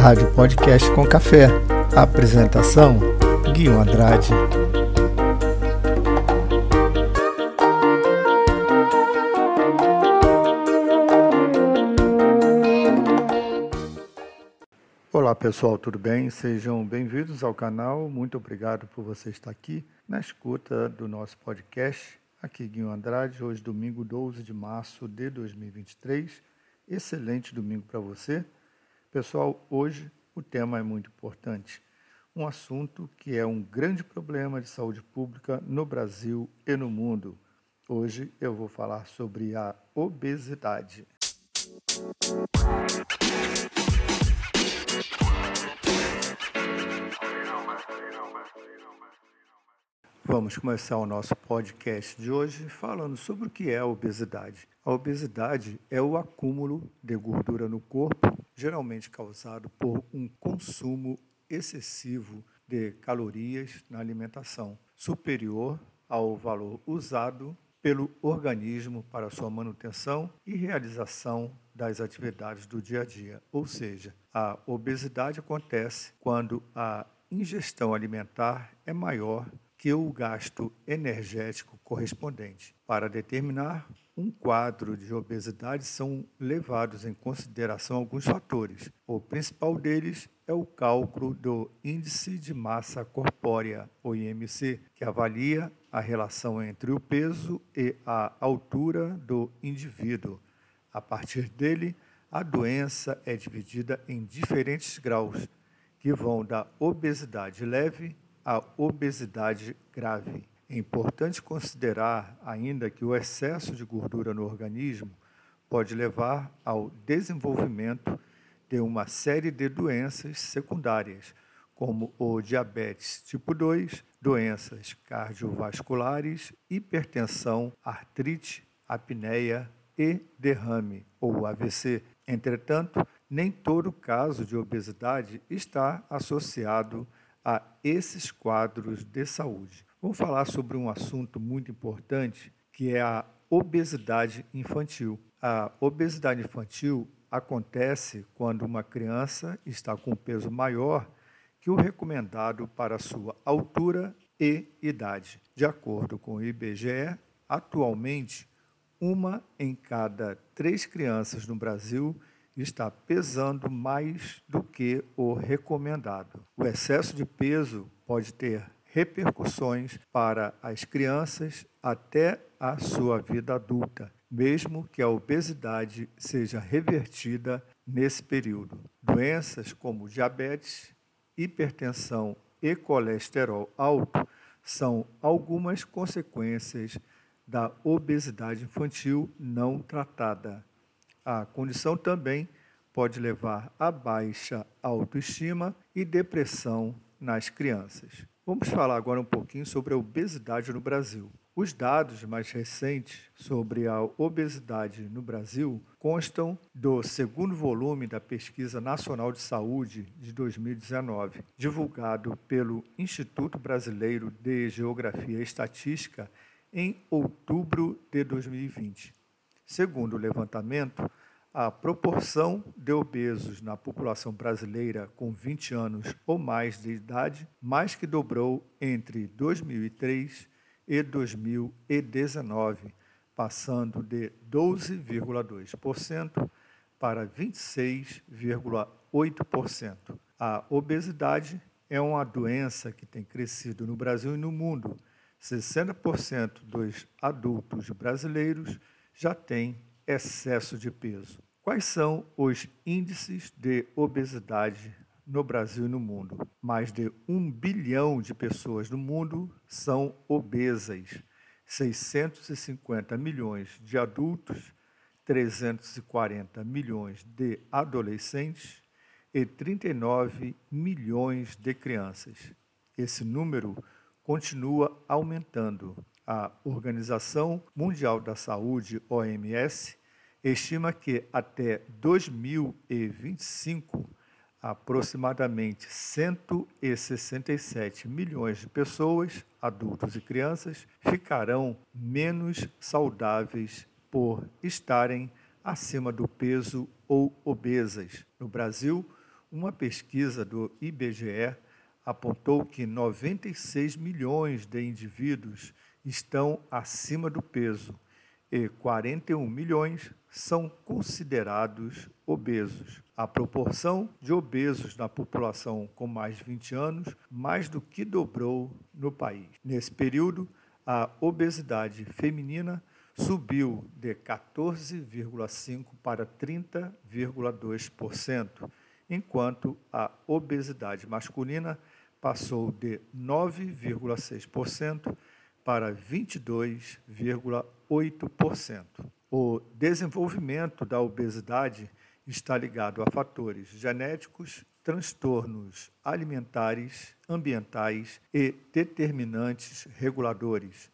Rádio Podcast com Café. Apresentação: Guilherme Andrade. Olá pessoal, tudo bem? Sejam bem-vindos ao canal. Muito obrigado por você estar aqui na escuta do nosso podcast. Aqui Guilherme Andrade, hoje domingo 12 de março de 2023. Excelente domingo para você. Pessoal, hoje o tema é muito importante. Um assunto que é um grande problema de saúde pública no Brasil e no mundo. Hoje eu vou falar sobre a obesidade. Vamos começar o nosso podcast de hoje falando sobre o que é a obesidade. A obesidade é o acúmulo de gordura no corpo, geralmente causado por um consumo excessivo de calorias na alimentação, superior ao valor usado pelo organismo para sua manutenção e realização das atividades do dia a dia. Ou seja, a obesidade acontece quando a ingestão alimentar é maior que o gasto energético correspondente. Para determinar um quadro de obesidade são levados em consideração alguns fatores. O principal deles é o cálculo do Índice de Massa Corpórea, o IMC, que avalia a relação entre o peso e a altura do indivíduo. A partir dele, a doença é dividida em diferentes graus, que vão da obesidade leve a obesidade grave. É importante considerar ainda que o excesso de gordura no organismo pode levar ao desenvolvimento de uma série de doenças secundárias, como o diabetes tipo 2, doenças cardiovasculares, hipertensão, artrite, apneia e derrame, ou AVC. Entretanto, nem todo caso de obesidade está associado a a esses quadros de saúde. Vamos falar sobre um assunto muito importante que é a obesidade infantil. A obesidade infantil acontece quando uma criança está com peso maior que o recomendado para sua altura e idade. De acordo com o IBGE, atualmente, uma em cada três crianças no Brasil está pesando mais do que o recomendado. O excesso de peso pode ter repercussões para as crianças até a sua vida adulta, mesmo que a obesidade seja revertida nesse período. Doenças como diabetes, hipertensão e colesterol alto são algumas consequências da obesidade infantil não tratada. A condição também pode levar a baixa autoestima e depressão nas crianças. Vamos falar agora um pouquinho sobre a obesidade no Brasil. Os dados mais recentes sobre a obesidade no Brasil constam do segundo volume da Pesquisa Nacional de Saúde de 2019, divulgado pelo Instituto Brasileiro de Geografia e Estatística em outubro de 2020. Segundo o levantamento, a proporção de obesos na população brasileira com 20 anos ou mais de idade mais que dobrou entre 2003 e 2019, passando de 12,2% para 26,8%. A obesidade é uma doença que tem crescido no Brasil e no mundo. 60% dos adultos brasileiros já tem excesso de peso. Quais são os índices de obesidade no Brasil e no mundo? Mais de um bilhão de pessoas no mundo são obesas. 650 milhões de adultos, 340 milhões de adolescentes e 39 milhões de crianças. Esse número continua aumentando a Organização Mundial da Saúde, OMS, estima que até 2025, aproximadamente 167 milhões de pessoas, adultos e crianças, ficarão menos saudáveis por estarem acima do peso ou obesas. No Brasil, Uma pesquisa do IBGE apontou que 96 milhões de indivíduos estão acima do peso e 41 milhões são considerados obesos. A proporção de obesos na população com mais de 20 anos mais do que dobrou no país. Nesse período, a obesidade feminina subiu de 14,5% para 30,2%, enquanto a obesidade masculina passou de 9,6% para 22,8%. O desenvolvimento da obesidade está ligado a fatores genéticos, transtornos alimentares, ambientais e determinantes reguladores.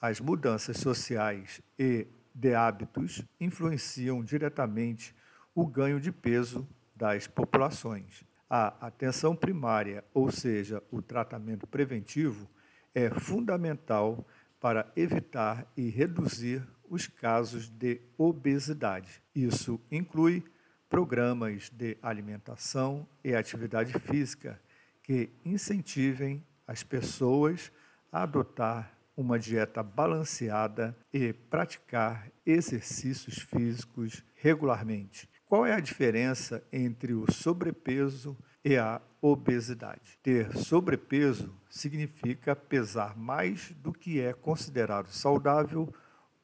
As mudanças sociais e de hábitos influenciam diretamente o ganho de peso das populações. A atenção primária, ou seja, o tratamento preventivo, é fundamental para evitar e reduzir os casos de obesidade. Isso inclui programas de alimentação e atividade física que incentivem as pessoas a adotar uma dieta balanceada e praticar exercícios físicos regularmente. Qual é a diferença entre o sobrepeso e a obesidade. Ter sobrepeso significa pesar mais do que é considerado saudável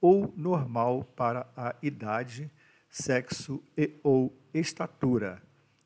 ou normal para a idade, sexo e ou estatura.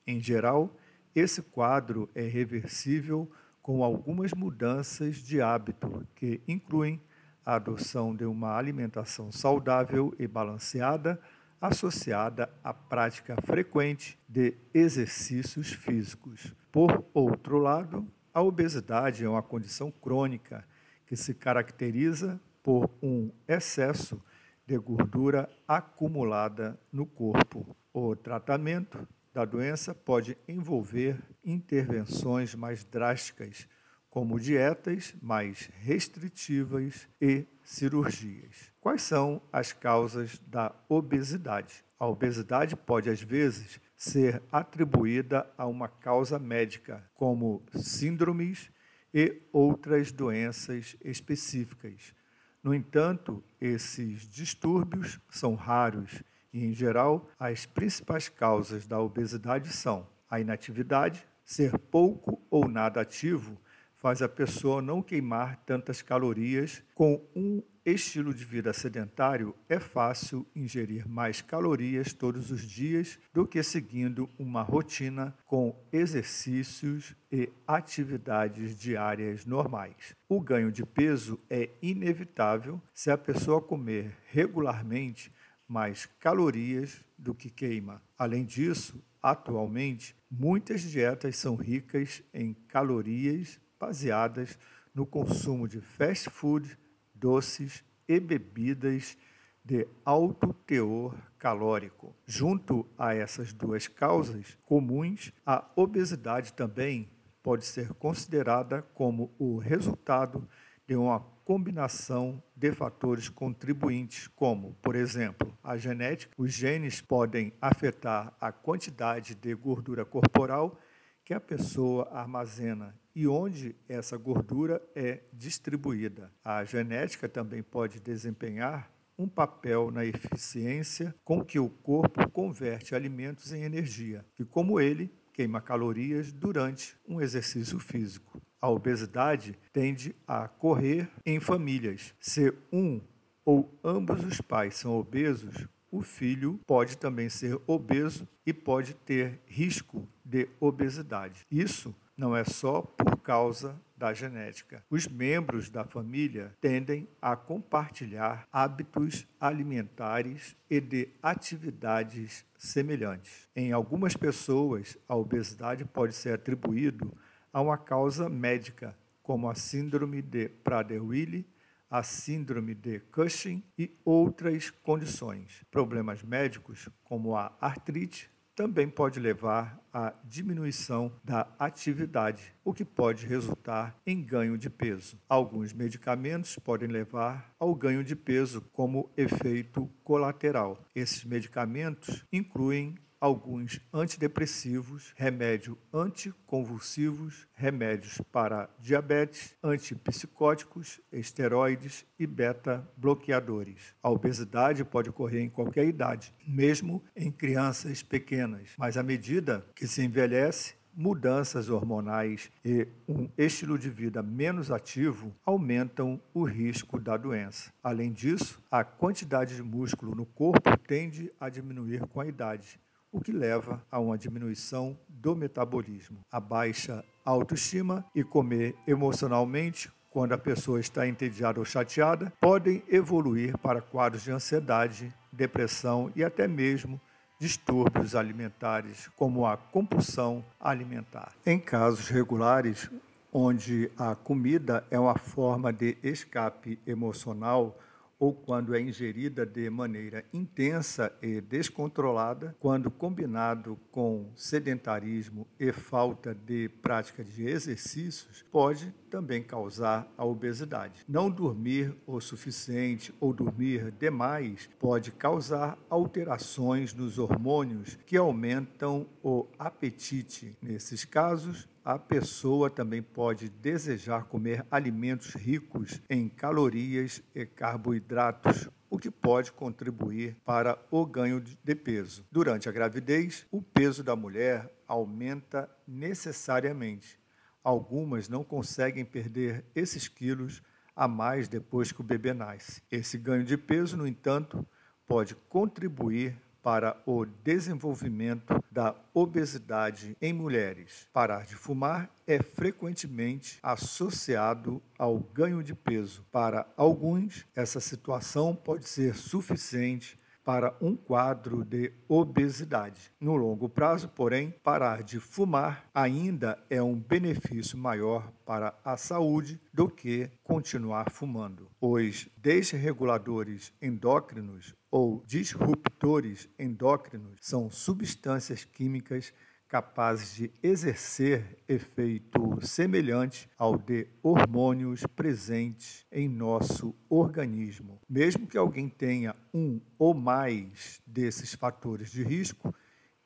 Em geral, esse quadro é reversível com algumas mudanças de hábito que incluem a adoção de uma alimentação saudável e balanceada associada à prática frequente de exercícios físicos. Por outro lado, a obesidade é uma condição crônica que se caracteriza por um excesso de gordura acumulada no corpo. O tratamento da doença pode envolver intervenções mais drásticas, como dietas mais restritivas e cirurgias. Quais são as causas da obesidade? A obesidade pode, às vezes, ser atribuída a uma causa médica, como síndromes e outras doenças específicas. No entanto, esses distúrbios são raros e, em geral, as principais causas da obesidade são a inatividade, ser pouco ou nada ativo faz a pessoa não queimar tantas calorias. Com um estilo de vida sedentário, é fácil ingerir mais calorias todos os dias do que seguindo uma rotina com exercícios e atividades diárias normais. O ganho de peso é inevitável se a pessoa comer regularmente mais calorias do que queima. Além disso, atualmente, muitas dietas são ricas em calorias baseadas no consumo de fast food, doces e bebidas de alto teor calórico. Junto a essas duas causas comuns, a obesidade também pode ser considerada como o resultado de uma combinação de fatores contribuintes, como, por exemplo, a genética. Os genes podem afetar a quantidade de gordura corporal que a pessoa armazena e onde essa gordura é distribuída. A genética também pode desempenhar um papel na eficiência com que o corpo converte alimentos em energia, e como ele queima calorias durante um exercício físico. A obesidade tende a correr em famílias. Se um ou ambos os pais são obesos, o filho pode também ser obeso e pode ter risco de obesidade. Isso não é só por causa da genética. Os membros da família tendem a compartilhar hábitos alimentares e de atividades semelhantes. Em algumas pessoas, a obesidade pode ser atribuído a uma causa médica, como a síndrome de Prader-Willi, a síndrome de Cushing e outras condições. Problemas médicos, como a artrite, também pode levar à diminuição da atividade, o que pode resultar em ganho de peso. Alguns medicamentos podem levar ao ganho de peso como efeito colateral. Esses medicamentos incluem alguns antidepressivos, remédio anticonvulsivos, remédios para diabetes, antipsicóticos, esteroides e beta-bloqueadores. A obesidade pode ocorrer em qualquer idade, mesmo em crianças pequenas, mas à medida que se envelhece, mudanças hormonais e um estilo de vida menos ativo aumentam o risco da doença. Além disso, a quantidade de músculo no corpo tende a diminuir com a idade, o que leva a uma diminuição do metabolismo. A baixa autoestima e comer emocionalmente quando a pessoa está entediada ou chateada podem evoluir para quadros de ansiedade, depressão e até mesmo distúrbios alimentares, como a compulsão alimentar. Em casos regulares, onde a comida é uma forma de escape emocional, ou quando é ingerida de maneira intensa e descontrolada, quando combinado com sedentarismo e falta de prática de exercícios, pode também causar a obesidade. Não dormir o suficiente ou dormir demais pode causar alterações nos hormônios que aumentam o apetite. Nesses casos, a pessoa também pode desejar comer alimentos ricos em calorias e carboidratos, o que pode contribuir para o ganho de peso. Durante a gravidez, o peso da mulher aumenta necessariamente. Algumas não conseguem perder esses quilos a mais depois que o bebê nasce. Esse ganho de peso, no entanto, pode contribuir para o desenvolvimento da obesidade em mulheres. Parar de fumar é frequentemente associado ao ganho de peso. Para alguns, essa situação pode ser suficiente para um quadro de obesidade. No longo prazo, porém, parar de fumar ainda é um benefício maior para a saúde do que continuar fumando. Os desreguladores endócrinos ou disruptores endócrinos são substâncias químicas capazes de exercer efeito semelhante ao de hormônios presentes em nosso organismo. Mesmo que alguém tenha um ou mais desses fatores de risco,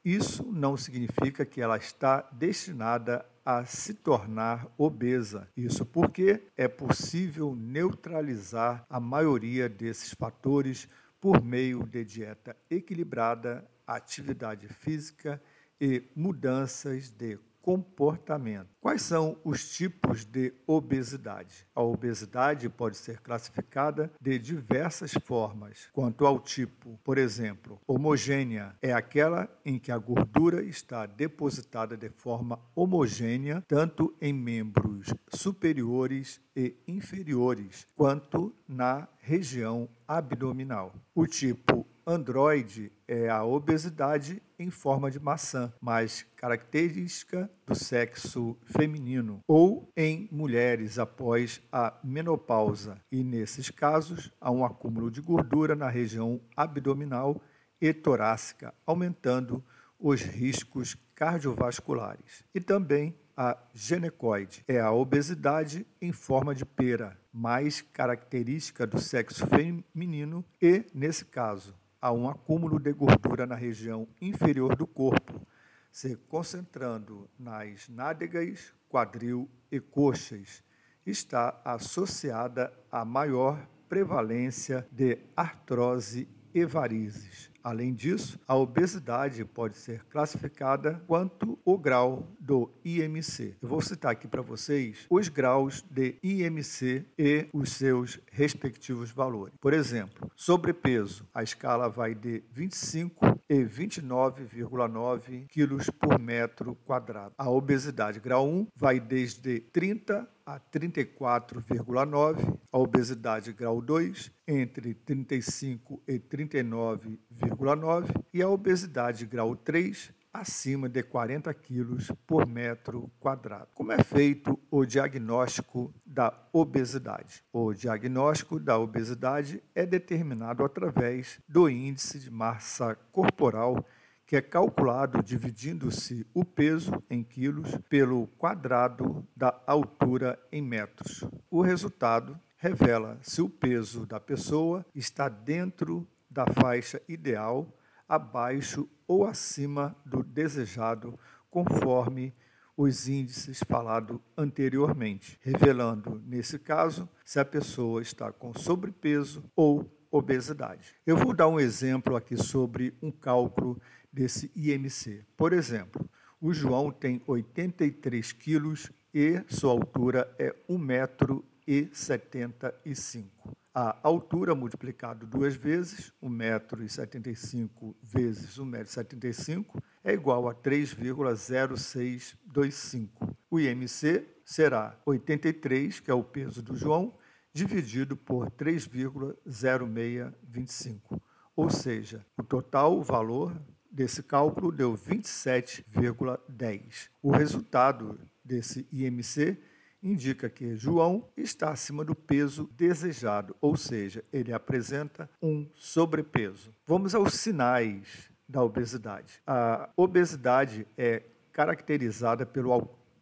isso não significa que ela está destinada a se tornar obesa. Isso porque é possível neutralizar a maioria desses fatores por meio de dieta equilibrada, atividade física e mudanças de comportamento. Quais são os tipos de obesidade? A obesidade pode ser classificada de diversas formas. Quanto ao tipo, por exemplo, homogênea é aquela em que a gordura está depositada de forma homogênea tanto em membros superiores e inferiores, quanto na região abdominal. O tipo androide é a obesidade em forma de maçã, mais característica do sexo feminino, ou em mulheres após a menopausa, e nesses casos há um acúmulo de gordura na região abdominal e torácica, aumentando os riscos cardiovasculares. E também a genecoide é a obesidade em forma de pera, mais característica do sexo feminino e, nesse caso, há um acúmulo de gordura na região inferior do corpo, se concentrando nas nádegas, quadril e coxas. Está associada a maior prevalência de artrose e varizes. Além disso, a obesidade pode ser classificada quanto o grau do IMC. Eu vou citar aqui para vocês os graus de IMC e os seus respectivos valores. Por exemplo, sobrepeso, a escala vai de 25 e 29,9 quilos por metro quadrado. A obesidade grau 1 vai desde 30 a 34,9, a obesidade grau 2 entre 35 e 39,9 e a obesidade grau 3 acima de 40 quilos por metro quadrado. Como é feito o diagnóstico da obesidade? O diagnóstico da obesidade é determinado através do índice de massa corporal que é calculado dividindo-se o peso em quilos pelo quadrado da altura em metros. O resultado revela se o peso da pessoa está dentro da faixa ideal abaixo ou acima do desejado, conforme os índices falados anteriormente, revelando, nesse caso, se a pessoa está com sobrepeso ou obesidade. Eu vou dar um exemplo aqui sobre um cálculo desse IMC. Por exemplo, o João tem 83 quilos e sua altura é 1,75m. A altura multiplicado duas vezes, 1,75m vezes 1,75m, é igual a 3,0625. O IMC será 83, que é o peso do João, dividido por 3,0625. Ou seja, o total valor desse cálculo deu 27,10. O resultado desse IMC indica que João está acima do peso desejado, ou seja, ele apresenta um sobrepeso. Vamos aos sinais da obesidade. A obesidade é caracterizada pelo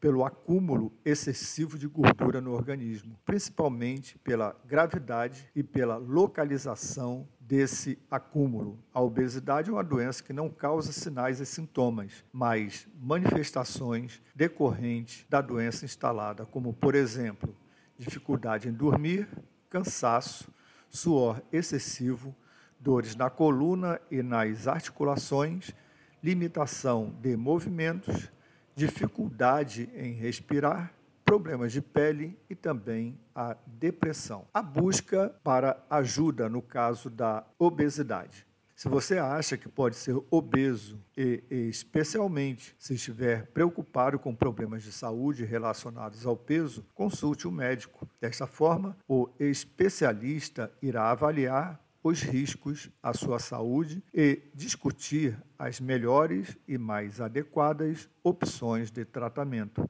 pelo acúmulo excessivo de gordura no organismo, principalmente pela gravidade e pela localização desse acúmulo. A obesidade é uma doença que não causa sinais e sintomas, mas manifestações decorrentes da doença instalada, como, por exemplo, dificuldade em dormir, cansaço, suor excessivo, dores na coluna e nas articulações, limitação de movimentos, dificuldade em respirar, problemas de pele e também a depressão. A busca para ajuda no caso da obesidade. Se você acha que pode ser obeso e, especialmente se estiver preocupado com problemas de saúde relacionados ao peso, consulte o um médico. Desta forma, o especialista irá avaliar os riscos à sua saúde e discutir as melhores e mais adequadas opções de tratamento.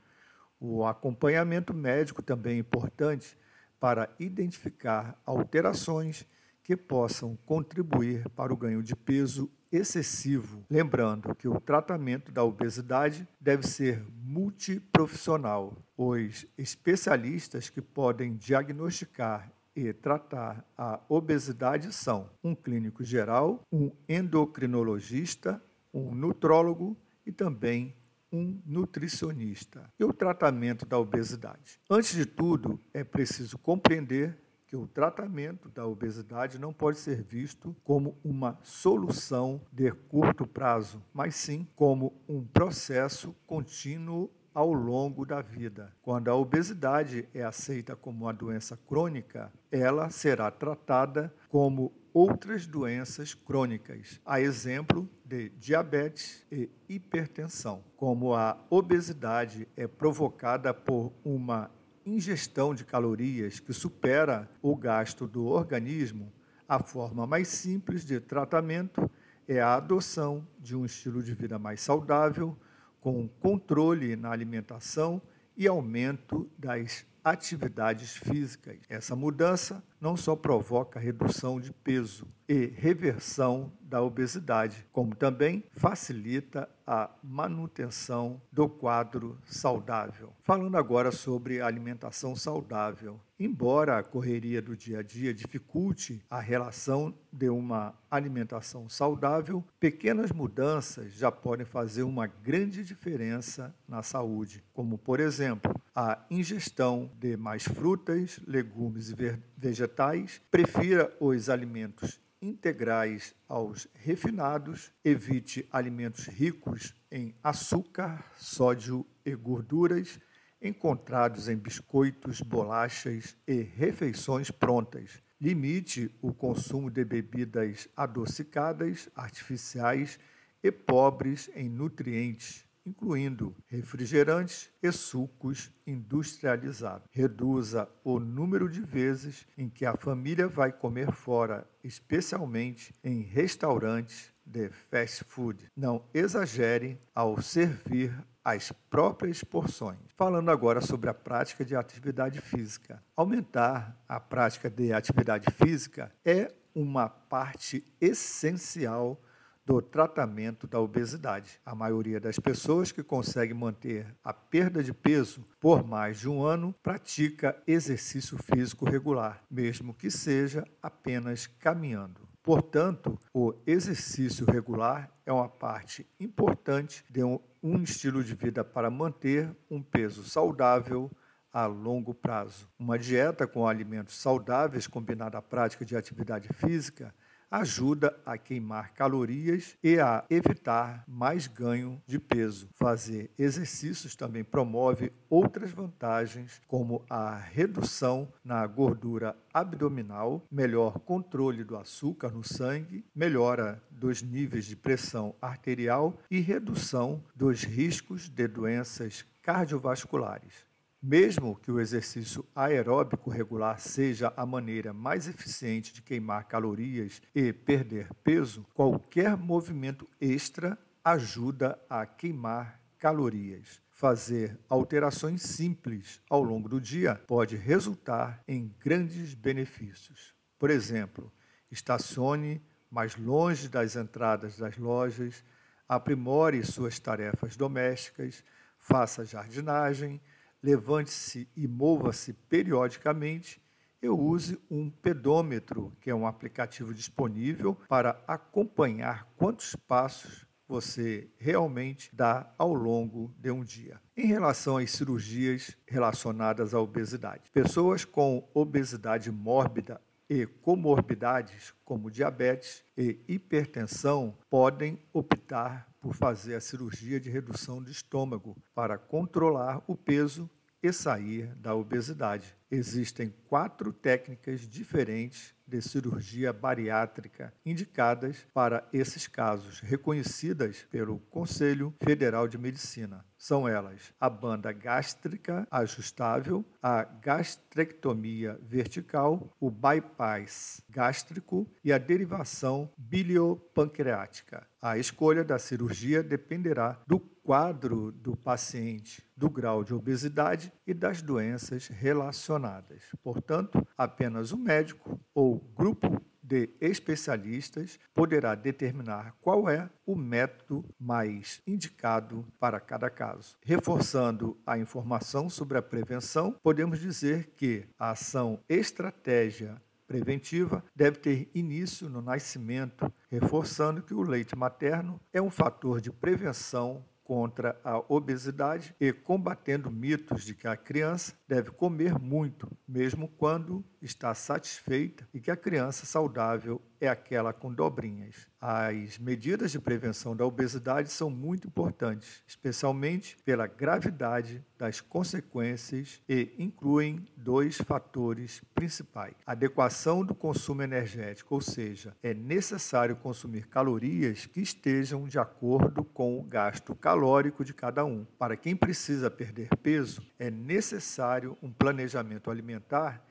O acompanhamento médico também é importante para identificar alterações que possam contribuir para o ganho de peso excessivo. Lembrando que o tratamento da obesidade deve ser multiprofissional. Os especialistas que podem diagnosticar e tratar a obesidade são um clínico geral, um endocrinologista, um nutrólogo e também um nutricionista. E o tratamento da obesidade? Antes de tudo, é preciso compreender que o tratamento da obesidade não pode ser visto como uma solução de curto prazo, mas sim como um processo contínuo ao longo da vida. Quando a obesidade é aceita como uma doença crônica, ela será tratada como outras doenças crônicas, a exemplo de diabetes e hipertensão. Como a obesidade é provocada por uma ingestão de calorias que supera o gasto do organismo, a forma mais simples de tratamento é a adoção de um estilo de vida mais saudável, com controle na alimentação e aumento das atividades físicas. Essa mudança não só provoca redução de peso e reversão da obesidade, como também facilita a manutenção do quadro saudável. Falando agora sobre alimentação saudável. Embora a correria do dia a dia dificulte a relação de uma alimentação saudável, pequenas mudanças já podem fazer uma grande diferença na saúde, como, por exemplo, a ingestão de mais frutas, legumes e vegetais, prefira os alimentos integrais aos refinados, evite alimentos ricos em açúcar, sódio e gorduras encontrados em biscoitos, bolachas e refeições prontas. Limite o consumo de bebidas adocicadas, artificiais e pobres em nutrientes incluindo refrigerantes e sucos industrializados. Reduza o número de vezes em que a família vai comer fora, especialmente em restaurantes de fast food. Não exagere ao servir as próprias porções. Falando agora sobre a prática de atividade física. Aumentar a prática de atividade física é uma parte essencial do tratamento da obesidade. A maioria das pessoas que consegue manter a perda de peso por mais de um ano pratica exercício físico regular, mesmo que seja apenas caminhando. Portanto, o exercício regular é uma parte importante de um, estilo de vida para manter um peso saudável a longo prazo. Uma dieta com alimentos saudáveis combinada à prática de atividade física ajuda a queimar calorias e a evitar mais ganho de peso. Fazer exercícios também promove outras vantagens, como a redução na gordura abdominal, melhor controle do açúcar no sangue, melhora dos níveis de pressão arterial e redução dos riscos de doenças cardiovasculares. Mesmo que o exercício aeróbico regular seja a maneira mais eficiente de queimar calorias e perder peso, qualquer movimento extra ajuda a queimar calorias. Fazer alterações simples ao longo do dia pode resultar em grandes benefícios. Por exemplo, estacione mais longe das entradas das lojas, aprimore suas tarefas domésticas, faça jardinagem levante-se e mova-se periodicamente, eu use um pedômetro, que é um aplicativo disponível para acompanhar quantos passos você realmente dá ao longo de um dia. Em relação às cirurgias relacionadas à obesidade, pessoas com obesidade mórbida e comorbidades como diabetes e hipertensão podem optar por fazer a cirurgia de redução de estômago para controlar o peso e sair da obesidade. Existem quatro técnicas diferentes de cirurgia bariátrica indicadas para esses casos, reconhecidas pelo Conselho Federal de Medicina. São elas a banda gástrica ajustável, a gastrectomia vertical, o bypass gástrico e a derivação biliopancreática. A escolha da cirurgia dependerá do quadro do paciente, do grau de obesidade e das doenças relacionadas. Portanto, apenas o médico ou grupo de especialistas poderá determinar qual é o método mais indicado para cada caso. Reforçando a informação sobre a prevenção, podemos dizer que a ação estratégia preventiva deve ter início no nascimento, reforçando que o leite materno é um fator de prevenção contra a obesidade e combatendo mitos de que a criança deve comer muito, mesmo quando está satisfeita e que a criança saudável é aquela com dobrinhas. As medidas de prevenção da obesidade são muito importantes, especialmente pela gravidade das consequências e incluem dois fatores principais: adequação do consumo energético, ou seja, é necessário consumir calorias que estejam de acordo com o gasto calórico de cada um. Para quem precisa perder peso, é necessário um planejamento alimentar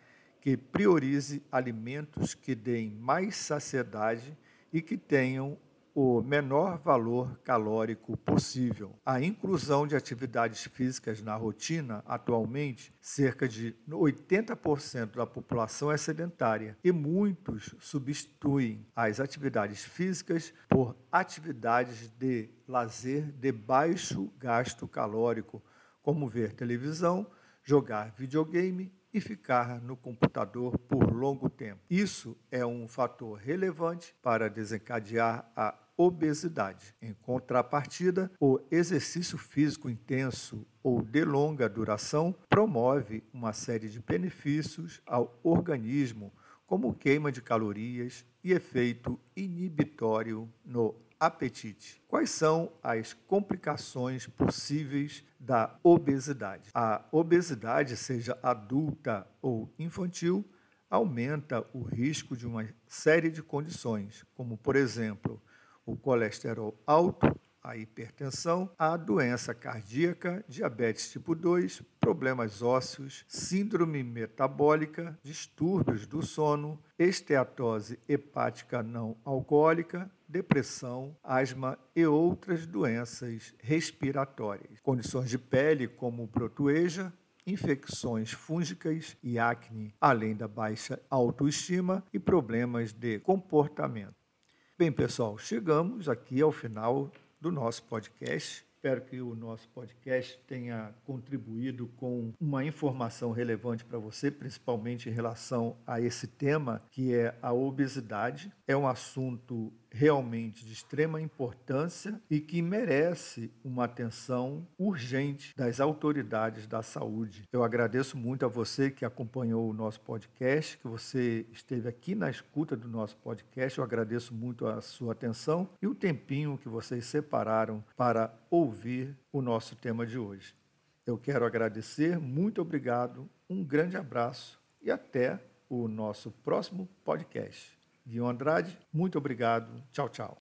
que priorize alimentos que deem mais saciedade e que tenham o menor valor calórico possível. A inclusão de atividades físicas na rotina, atualmente, cerca de 80% da população é sedentária e muitos substituem as atividades físicas por atividades de lazer de baixo gasto calórico, como ver televisão, jogar videogame e ficar no computador por longo tempo. Isso é um fator relevante para desencadear a obesidade. Em contrapartida, o exercício físico intenso ou de longa duração promove uma série de benefícios ao organismo, como queima de calorias e efeito inibitório no apetite. Quais são as complicações possíveis da obesidade? A obesidade, seja adulta ou infantil, aumenta o risco de uma série de condições, como, por exemplo, o colesterol alto, a hipertensão, a doença cardíaca, diabetes tipo 2, problemas ósseos, síndrome metabólica, distúrbios do sono, esteatose hepática não alcoólica, depressão, asma e outras doenças respiratórias. Condições de pele como protueja, infecções fúngicas e acne, além da baixa autoestima e problemas de comportamento. Bem, pessoal, chegamos aqui ao final do nosso podcast. espero que o nosso podcast tenha contribuído com uma informação relevante para você, principalmente em relação a esse tema que é a obesidade. É um assunto realmente de extrema importância e que merece uma atenção urgente das autoridades da saúde. Eu agradeço muito a você que acompanhou o nosso podcast, que você esteve aqui na escuta do nosso podcast. Eu agradeço muito a sua atenção e o tempinho que vocês separaram para ouvir o nosso tema de hoje. Eu quero agradecer, muito obrigado, um grande abraço e até o nosso próximo podcast. Guilherme Andrade, muito obrigado. Tchau, tchau.